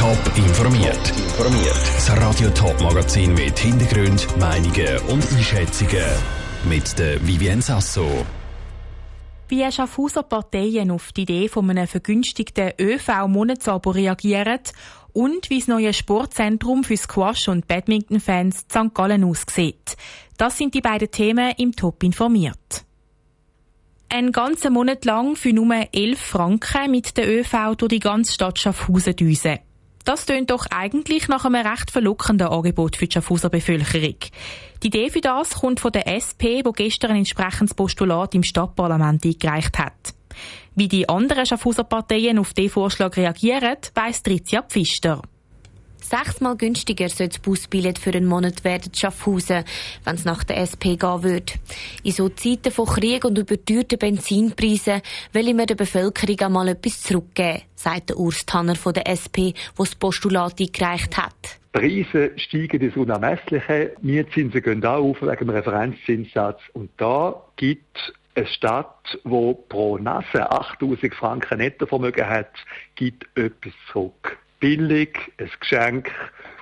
Top informiert. Informiert. Das Radio Top Magazin mit Hintergrund, Meinungen und Einschätzungen mit der Vivien Sasso. Wie Schaffhauser Parteien auf die Idee von einem vergünstigten ÖV-Monatsabo reagieren und wie das neue Sportzentrum für Squash- und Badminton-Fans St. Gallen aussieht. Das sind die beiden Themen im Top informiert. Ein ganzen Monat lang für nur 11 Franken mit der ÖV durch die ganze Stadt Schaffhausen düsen. Das tönt doch eigentlich nach einem recht verlockenden Angebot für die Schaffhauser Bevölkerung. Die Idee für das kommt von der SP, wo gestern ein entsprechendes Postulat im Stadtparlament eingereicht hat. Wie die anderen Schaffhauser Parteien auf diesen Vorschlag reagieren, weiss Tricia Pfister. Sechsmal günstiger soll das Busbillett für einen Monat werden Schaffhausen, wenn es nach der SP gehen würde. In so Zeiten von Krieg und überteuerten Benzinpreisen will wir der Bevölkerung einmal etwas zurückgeben, sagt der Urs Tanner von der SP, der das Postulat eingereicht hat. Preise steigen ins Unermessliche, Mietzinsen gehen auch auf wegen dem Referenzzinssatz. Und da gibt eine Stadt, die pro Nase 8000 Franken Nettovermögen hat, gibt etwas zurück billig, ein Geschenk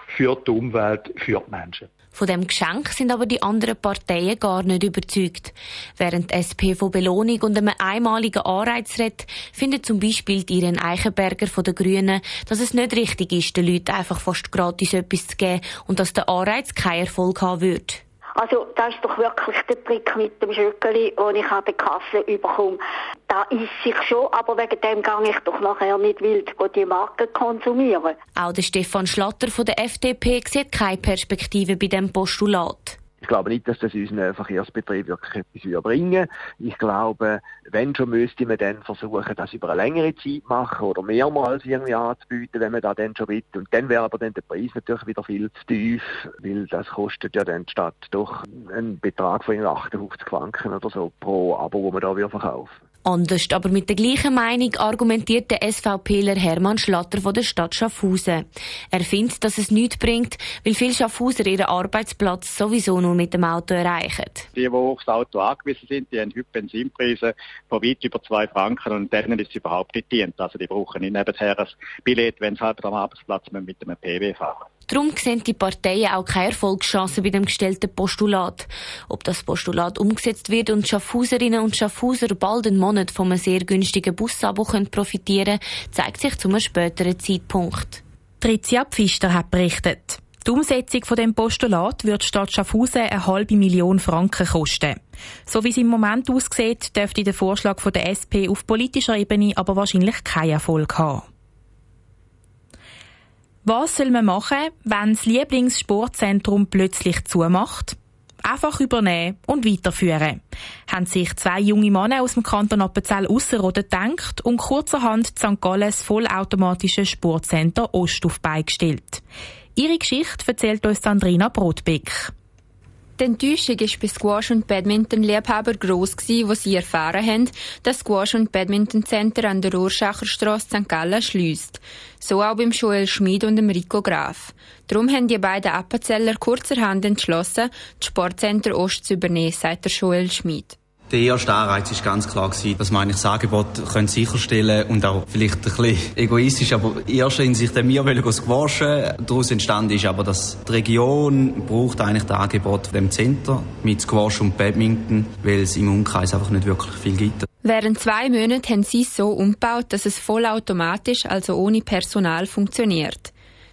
für die Umwelt, für die Menschen. Von dem Geschenk sind aber die anderen Parteien gar nicht überzeugt. Während die SP von Belohnung und einem einmaligen Anreiz redet, findet zum Beispiel Irene Eichenberger von den Grünen, dass es nicht richtig ist, den Leuten einfach fast gratis etwas zu geben und dass der Anreiz keinen Erfolg haben würde. Also das ist doch wirklich der Trick mit dem Schöckeli, den ich an der Kasse überkomme. Da ist sich schon, aber wegen dem gehe ich doch nachher nicht wild die Marken konsumieren. Auch der Stefan Schlatter von der FDP sieht keine Perspektive bei dem Postulat. Ich glaube nicht, dass das unseren Verkehrsbetrieb wirklich etwas bringen Ich glaube, wenn schon müsste man dann versuchen, das über eine längere Zeit machen oder mehrmals irgendwie anzubieten, wenn man da dann schon will. Und dann wäre aber dann der Preis natürlich wieder viel zu tief, weil das kostet ja dann statt doch einen Betrag von 58 Franken oder so pro Abo, wo man da wieder verkaufen. Anders, aber mit der gleichen Meinung argumentiert der SVPler Hermann Schlatter von der Stadt Schaffhausen. Er findet, dass es nichts bringt, weil viele Schaffhauser ihren Arbeitsplatz sowieso nur mit dem Auto erreichen. Die, die aufs Auto angewiesen sind, die haben heute Benzinpreise von weit über zwei Franken und denen ist es überhaupt nicht dient. Also die brauchen nicht nebenher ein Billett, wenn sie halt am Arbeitsplatz mit einem PW fahren. Darum sehen die Parteien auch keine Erfolgschancen bei dem gestellten Postulat. Ob das Postulat umgesetzt wird und Schaffhauserinnen und Schaffhauser bald einen Monat von einem sehr günstigen Busabo profitieren können, zeigt sich zu einem späteren Zeitpunkt. Tricia Pfister hat berichtet. Die Umsetzung von dem Postulat wird statt Schaffhausen eine halbe Million Franken kosten. So wie es im Moment aussieht, dürfte der Vorschlag von der SP auf politischer Ebene aber wahrscheinlich keinen Erfolg haben. Was soll man machen, wenn das Lieblingssportzentrum plötzlich zumacht? Einfach übernehmen und weiterführen. Haben sich zwei junge Männer aus dem Kanton Appenzell Ausserrhoden gedacht und kurzerhand St. Gallen das vollautomatische Sportcenter Ost auf beigestellt. Ihre Geschichte erzählt uns Sandrina Brotbeck. Die Enttäuschung war bei Squash- und Badminton-Liebhaber gross, gewesen, wo sie erfahren haben, dass Squash- und Badminton-Center an der Urschacherstrasse St. Gallen schließt. So auch beim Joel Schmid und dem Rico Graf. Darum haben die beiden Appenzeller kurzerhand entschlossen, das Sportcenter Ost zu übernehmen, sagt der Joel Schmid. Der erste Anreiz war ganz klar, dass man eigentlich das Angebot sicherstellen können und auch vielleicht ein bisschen egoistisch, aber erst in sich dann wir wollen squashen. Daraus entstanden ist aber, dass die Region braucht eigentlich das Angebot dem Center mit Squash und Badminton, weil es im Umkreis einfach nicht wirklich viel gibt. Während zwei Monaten haben sie es so umgebaut, dass es vollautomatisch, also ohne Personal, funktioniert.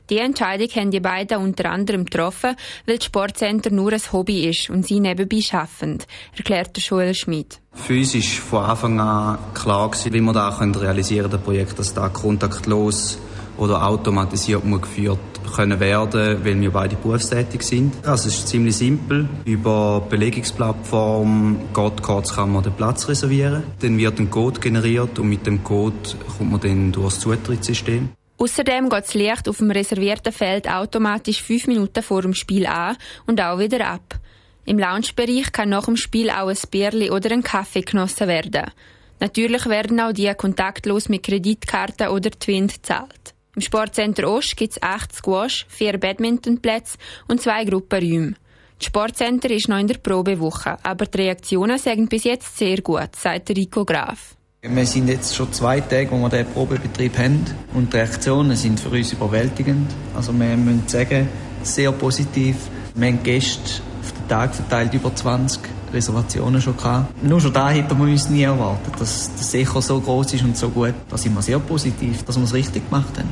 Die Entscheidung haben die beiden unter anderem getroffen, weil das Sportcenter nur ein Hobby ist und sie nebenbei arbeiten, erklärt der Joel Schmidt. Für uns war von Anfang an klar, wie wir das realisieren können, das Projekt, dass da kontaktlos oder automatisiert muss geführt können werden, weil wir beide berufstätig sind. Also es ist ziemlich simpel. Über Belegungsplattform Godcards kann man den Platz reservieren. Dann wird ein Code generiert und mit dem Code kommt man dann durch das Zutrittssystem. Außerdem geht das Licht auf dem reservierten Feld automatisch fünf Minuten vor dem Spiel an und auch wieder ab. Im Loungebereich kann nach dem Spiel auch ein Bierli oder ein Kaffee genossen werden. Natürlich werden auch die kontaktlos mit Kreditkarte oder Twint gezahlt. Im Sportcenter Ost gibt es acht Squash, vier Badmintonplätze und zwei Gruppenräume. Das Sportcenter ist noch in der Probewoche, aber die Reaktionen sagen bis jetzt sehr gut, sagt Rico Graf. Wir sind jetzt schon zwei Tage, wo wir diesen Probebetrieb haben und die Reaktionen sind für uns überwältigend. Also wir müssen sagen, sehr positiv. Wir haben Gäste auf den Tag verteilt über 20 Reservationen schon gehabt. Nur schon da hätten wir uns nie erwartet, dass das Echo so groß ist und so gut. Da sind wir sehr positiv, dass wir es richtig gemacht haben.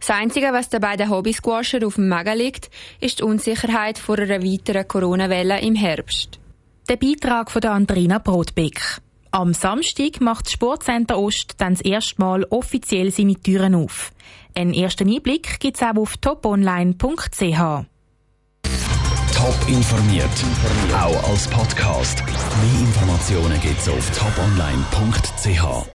Das Einzige, was den beiden Hobby-Squasher auf dem Magen liegt, ist die Unsicherheit vor einer weiteren Corona-Welle im Herbst. Der Beitrag von der Andrina Brotbeck. Am Samstag macht das Sportcenter Ost dann das erste Mal offiziell seine Türen auf. Einen ersten Einblick gibt es auch auf toponline.ch. Top informiert, auch als Podcast. Mehr Informationen gibt es auf toponline.ch.